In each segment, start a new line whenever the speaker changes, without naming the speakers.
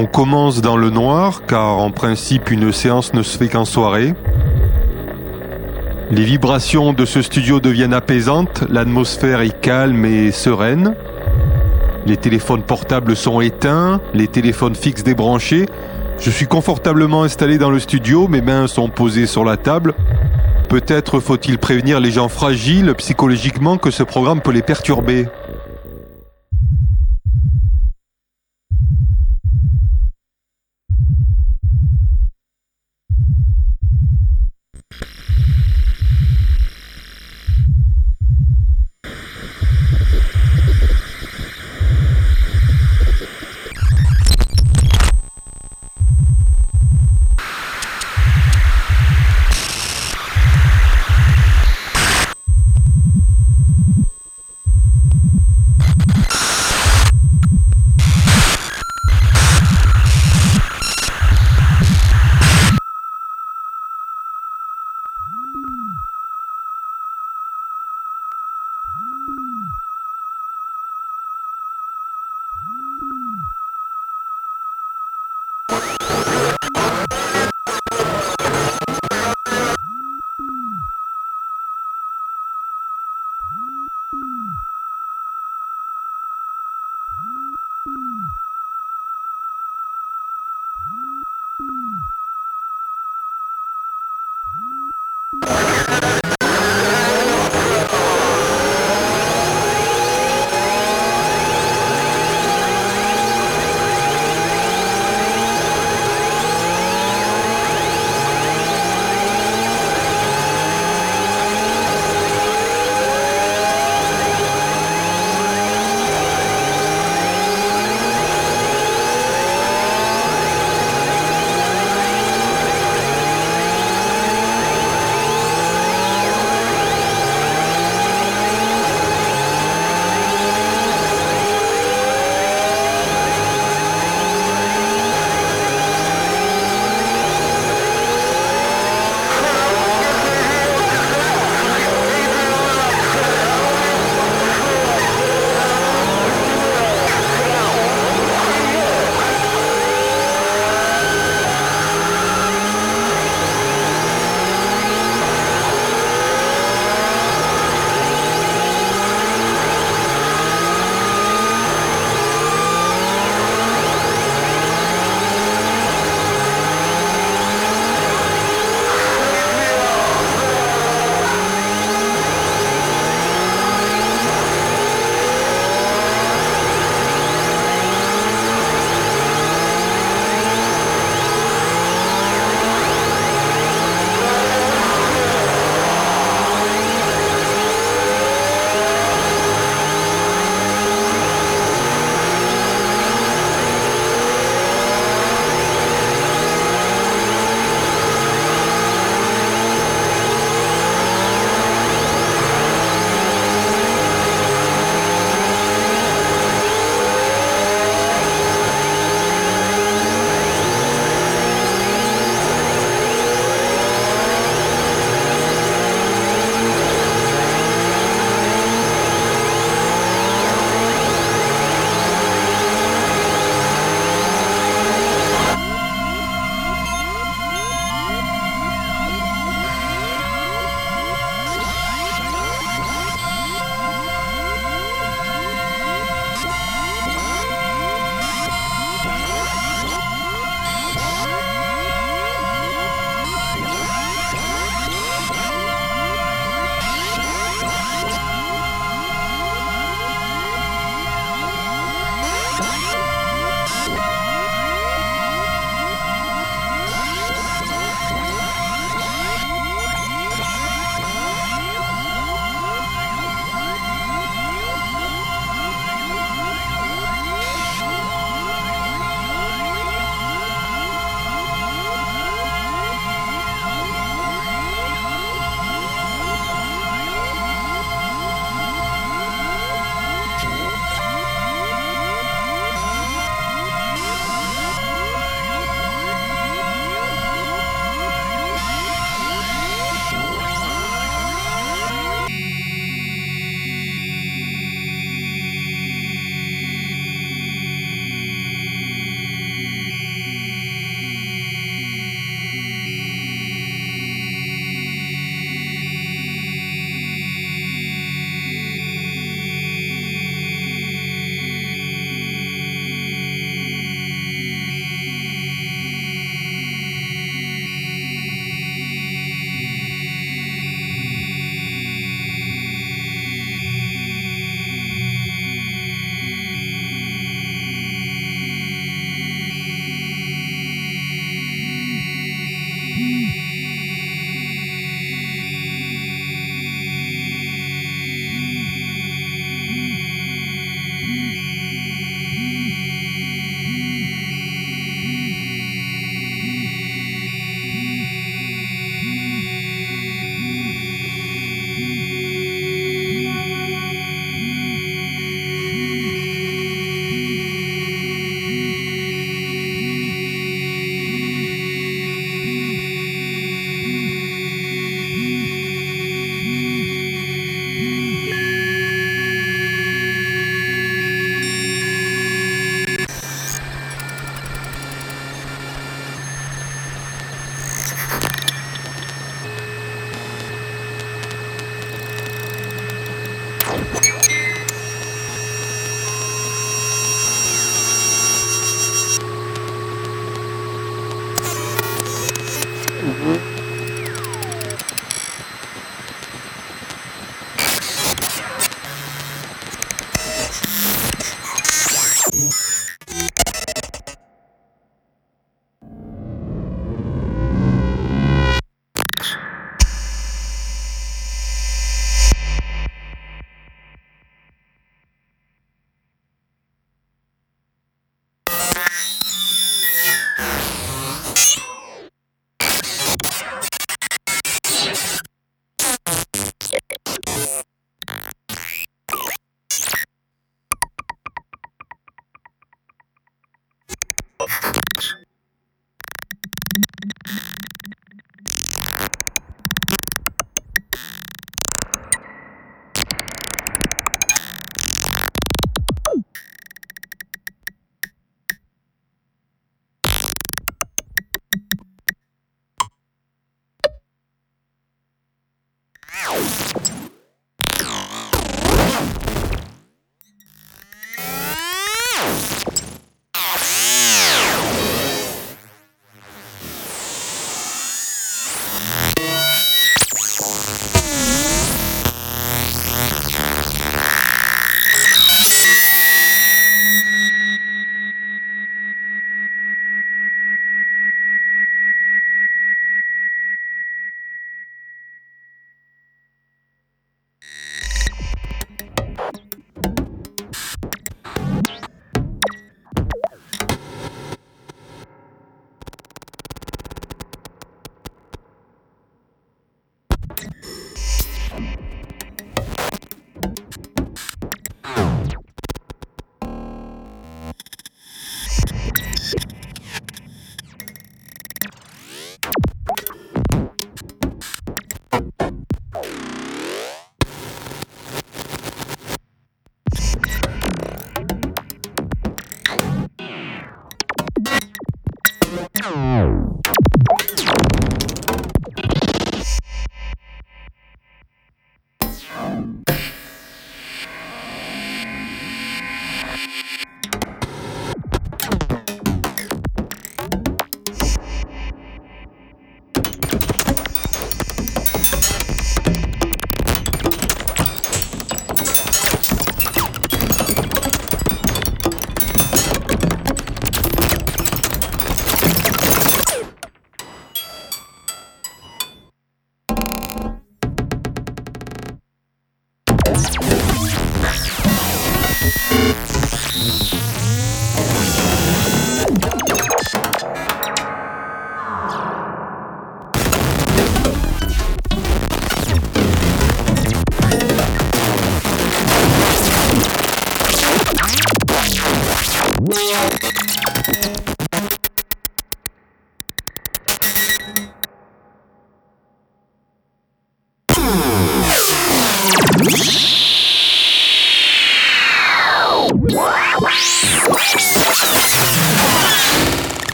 On commence dans le noir, car en principe une séance ne se fait qu'en soirée. Les vibrations de ce studio deviennent apaisantes, l'atmosphère est calme et sereine. Les téléphones portables sont éteints, les téléphones fixes débranchés. Je suis confortablement installé dans le studio, mes mains sont posées sur la table. Peut-être faut-il prévenir les gens fragiles psychologiquement que ce programme peut les perturber.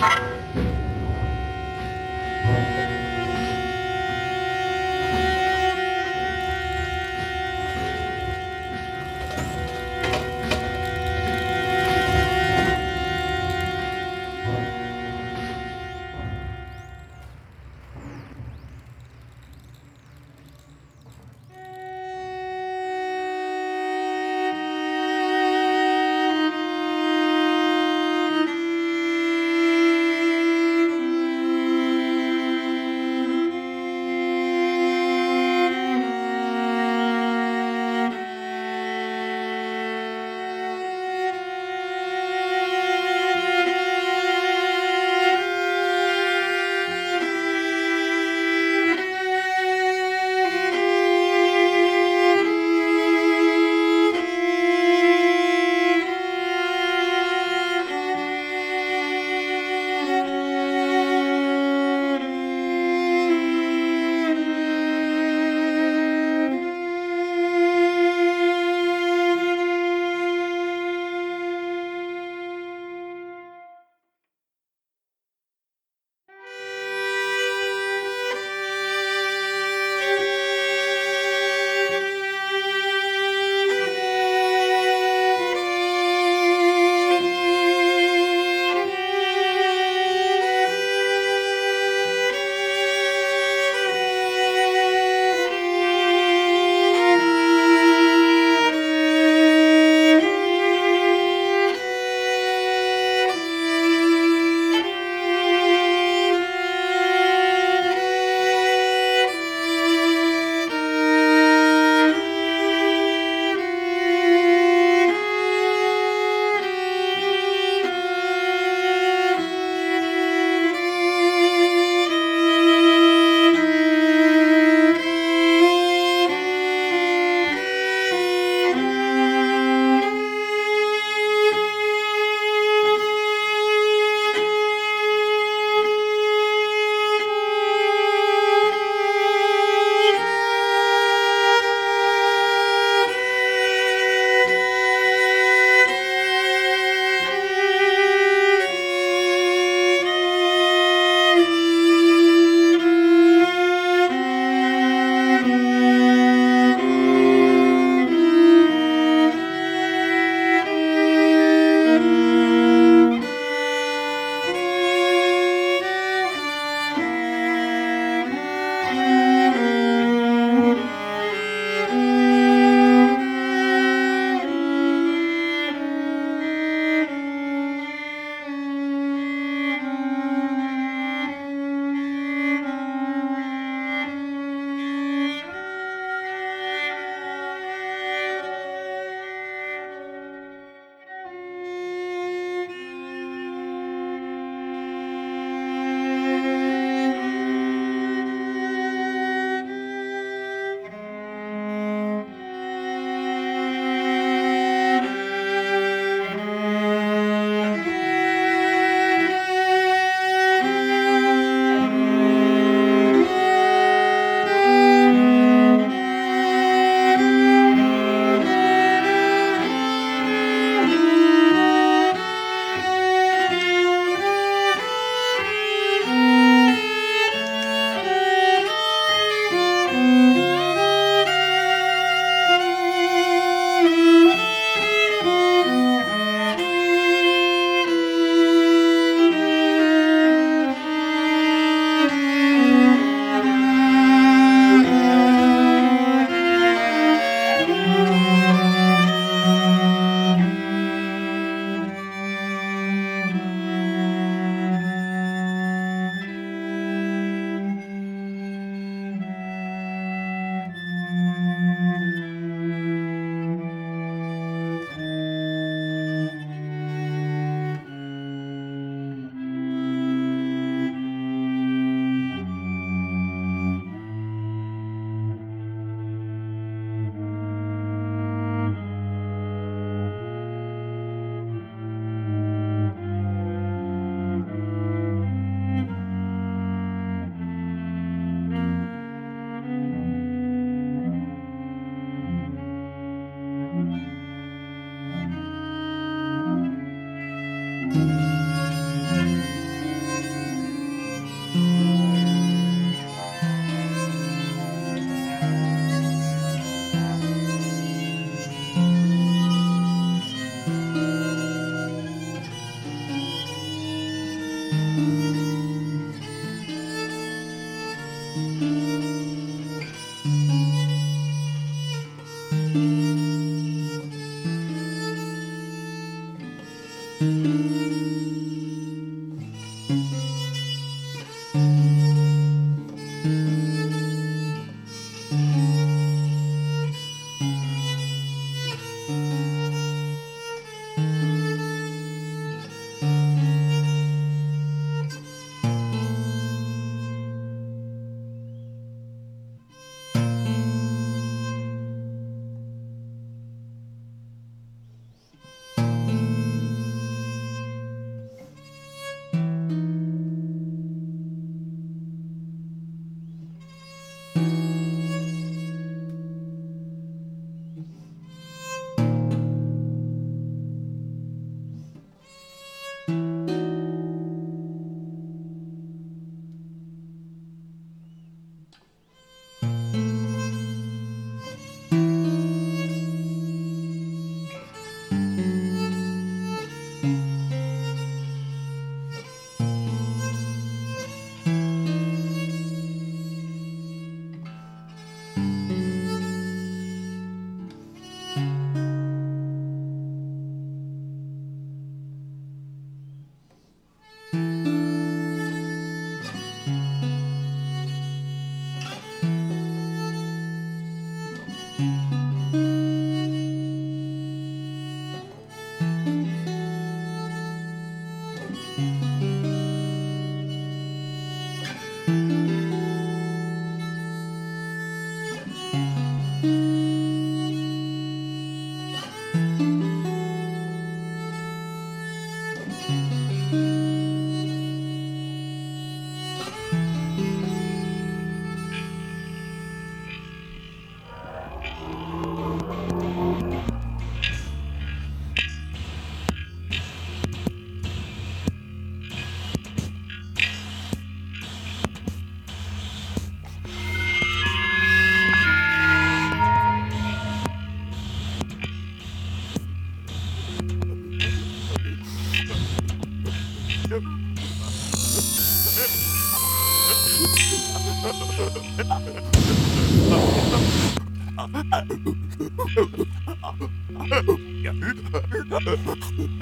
Bye.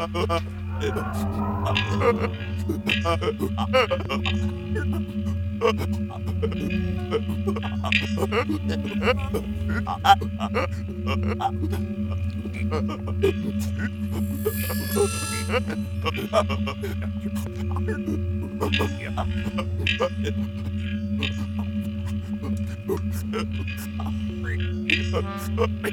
Yeah.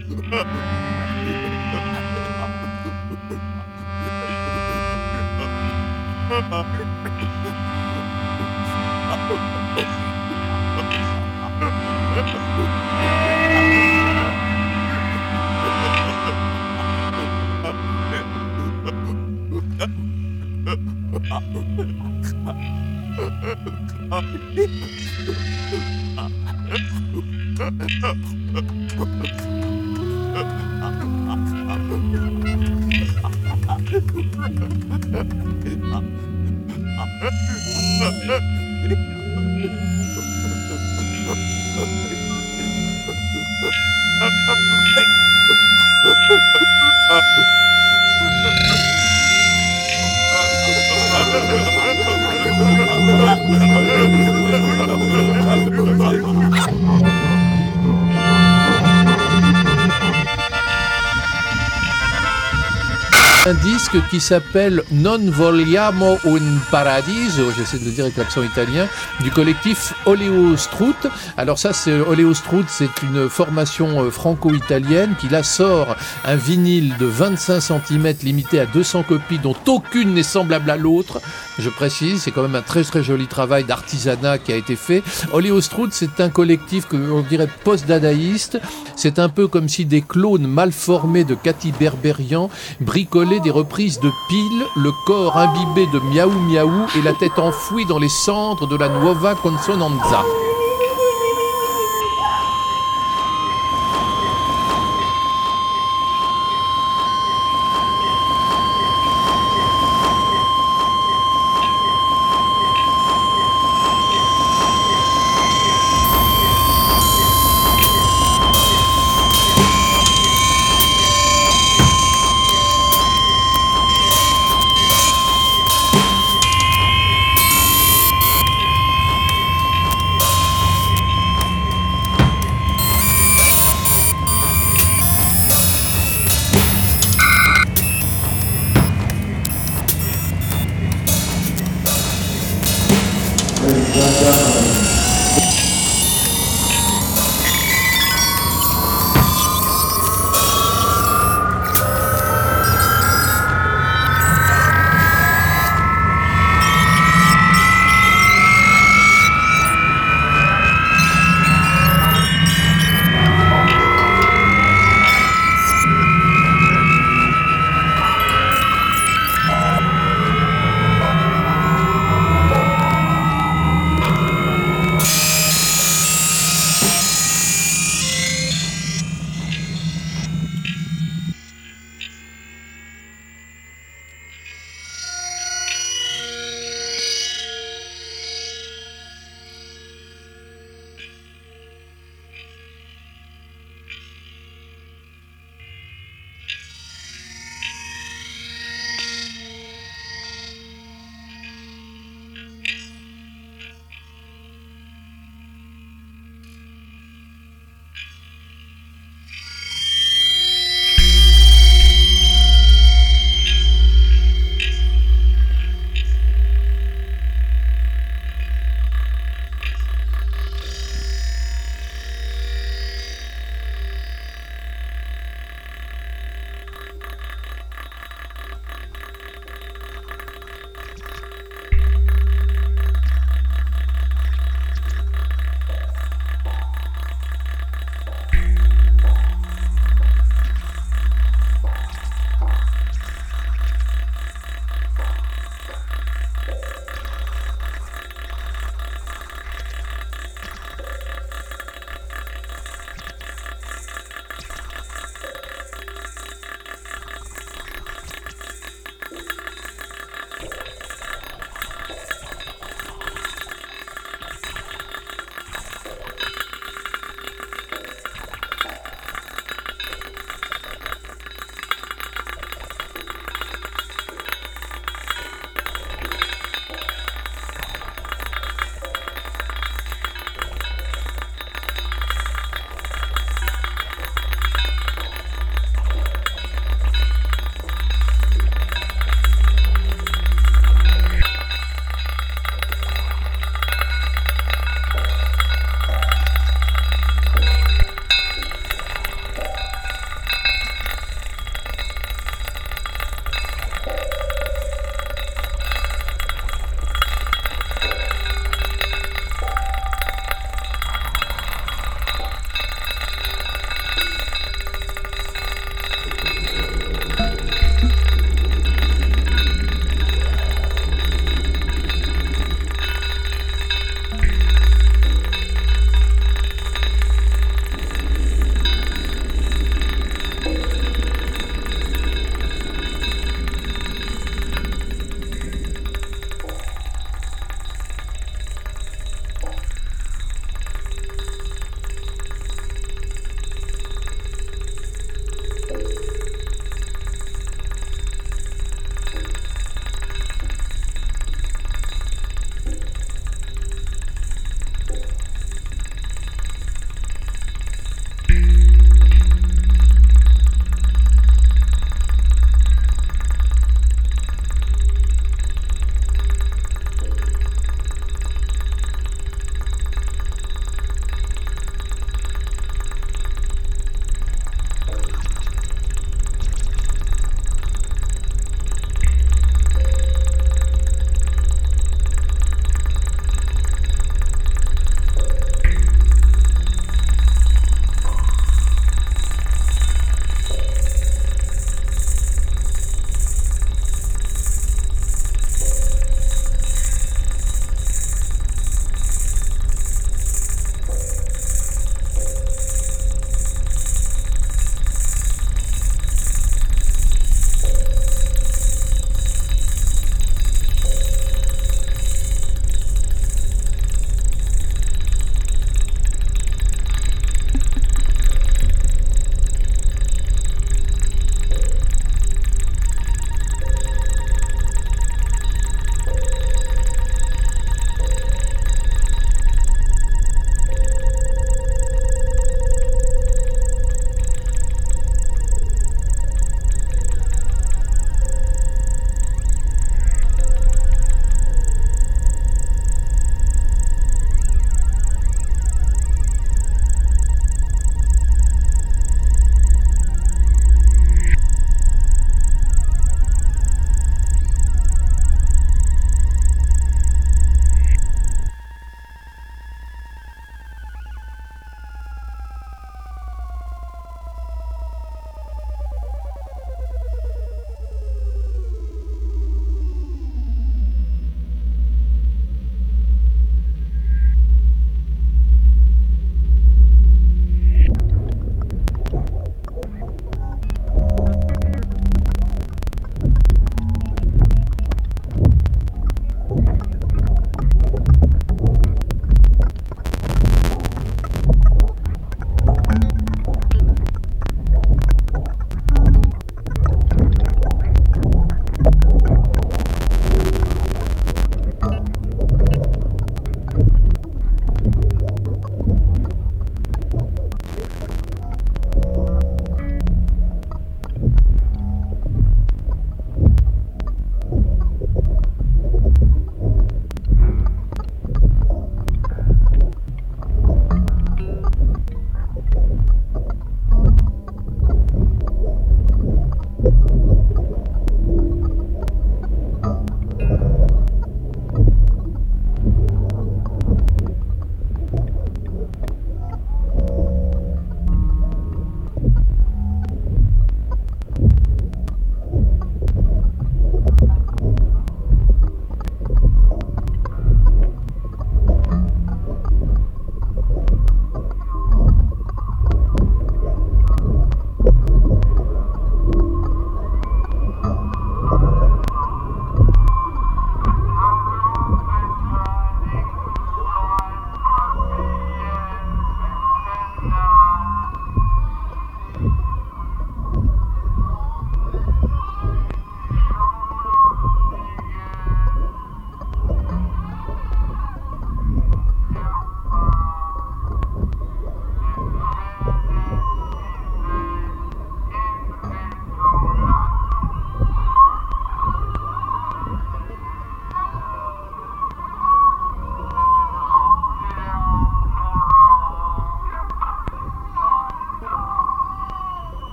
s'appelle Non vogliamo un paradiso, j'essaie de le dire avec l'accent italien, du collectif Oleo Strout. Alors ça, c'est Oleo Strout, c'est une formation euh, franco-italienne qui là sort un vinyle de 25 cm limité à 200 copies dont aucune n'est semblable à l'autre. Je précise, c'est quand même un très très joli travail d'artisanat qui a été fait. Oleo Strout, c'est un collectif que on dirait post-dadaïste. C'est un peu comme si des clones mal formés de Cathy Berberian bricolaient des reprises de Pile, le corps imbibé de Miaou Miaou et la tête enfouie dans les cendres de la Nuova Consonanza.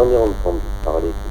Ai entendu parler.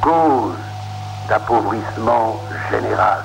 Cause d'appauvrissement général.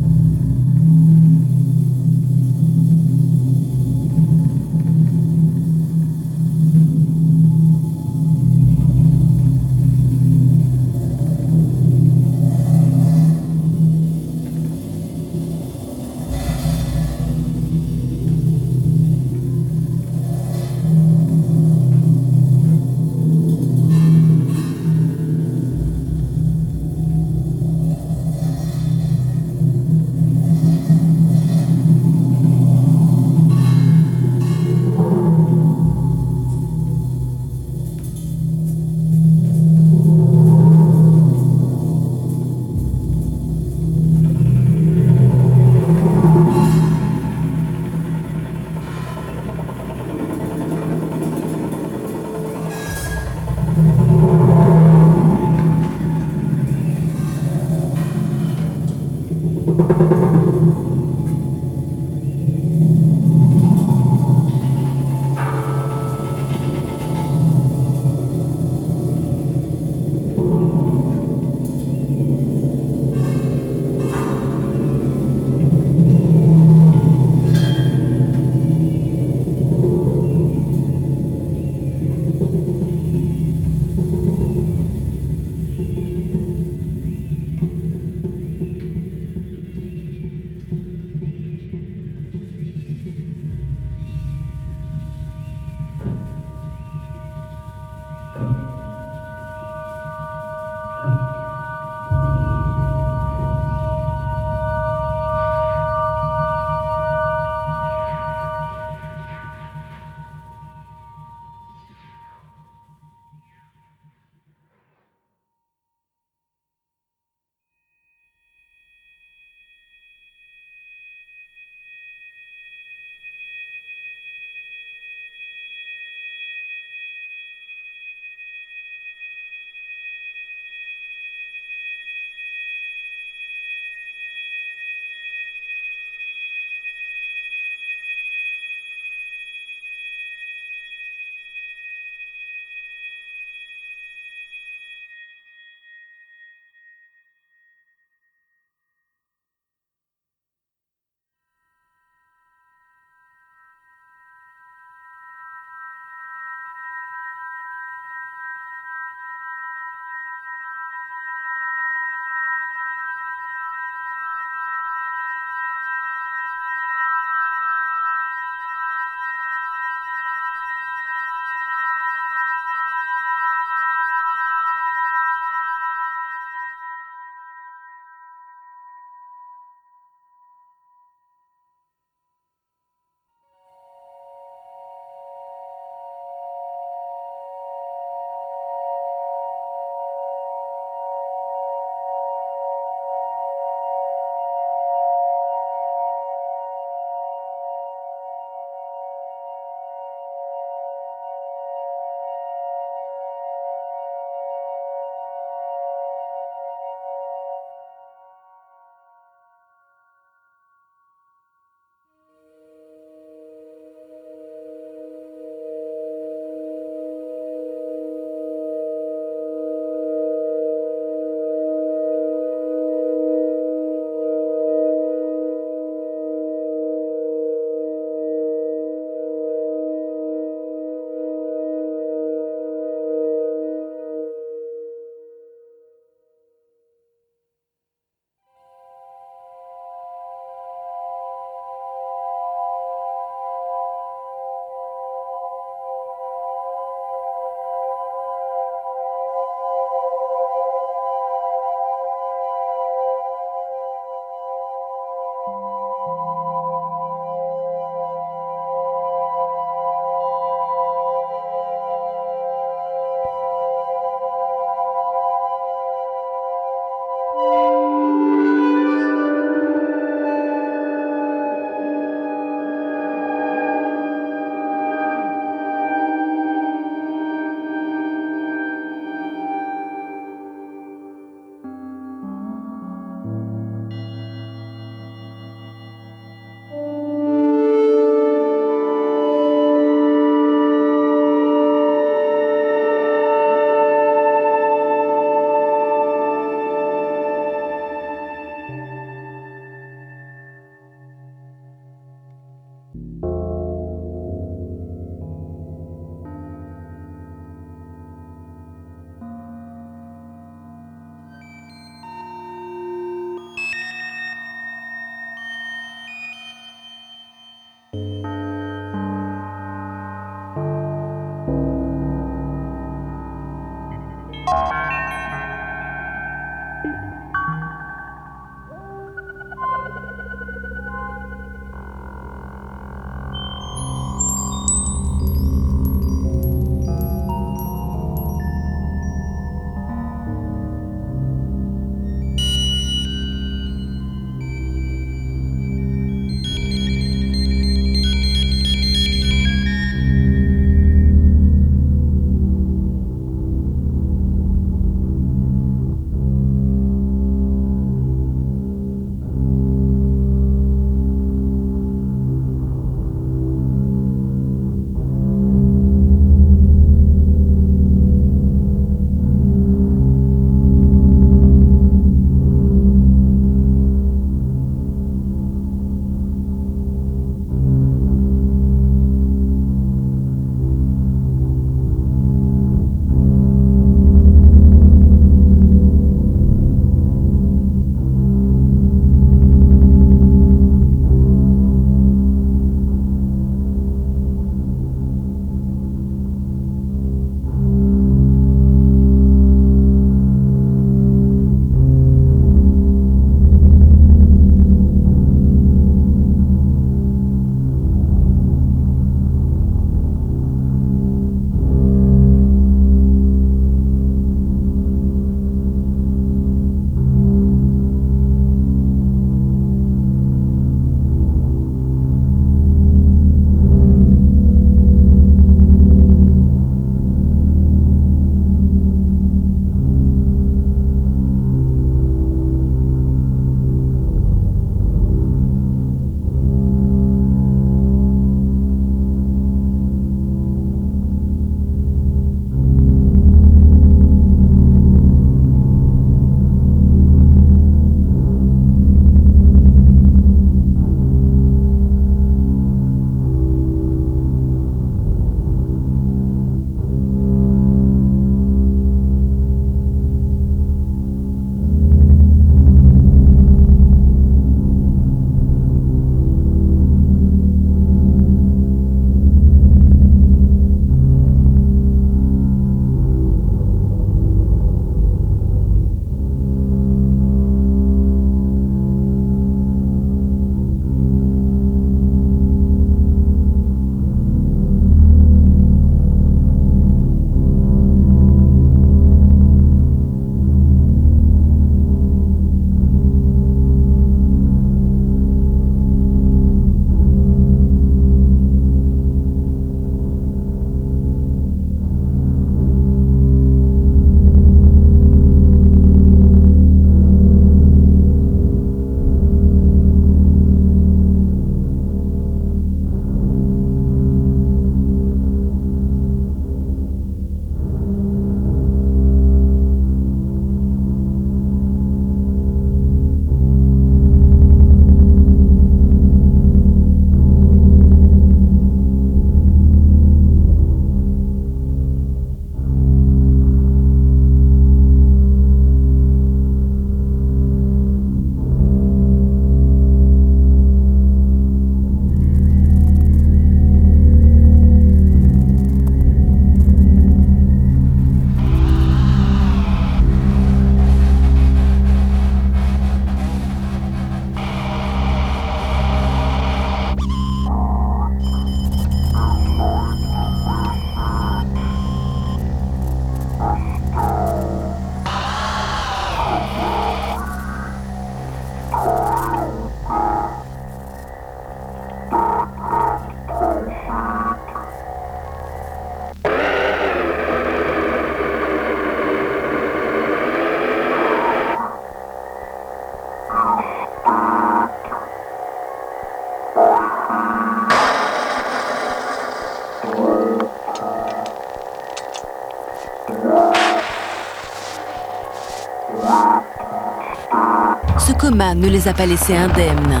attentat ne les a pas laissés indemnes.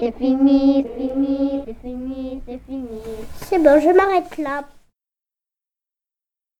C'est fini, C'est fini, c'est fini, c'est fini. C'est bon, je m'arrête là.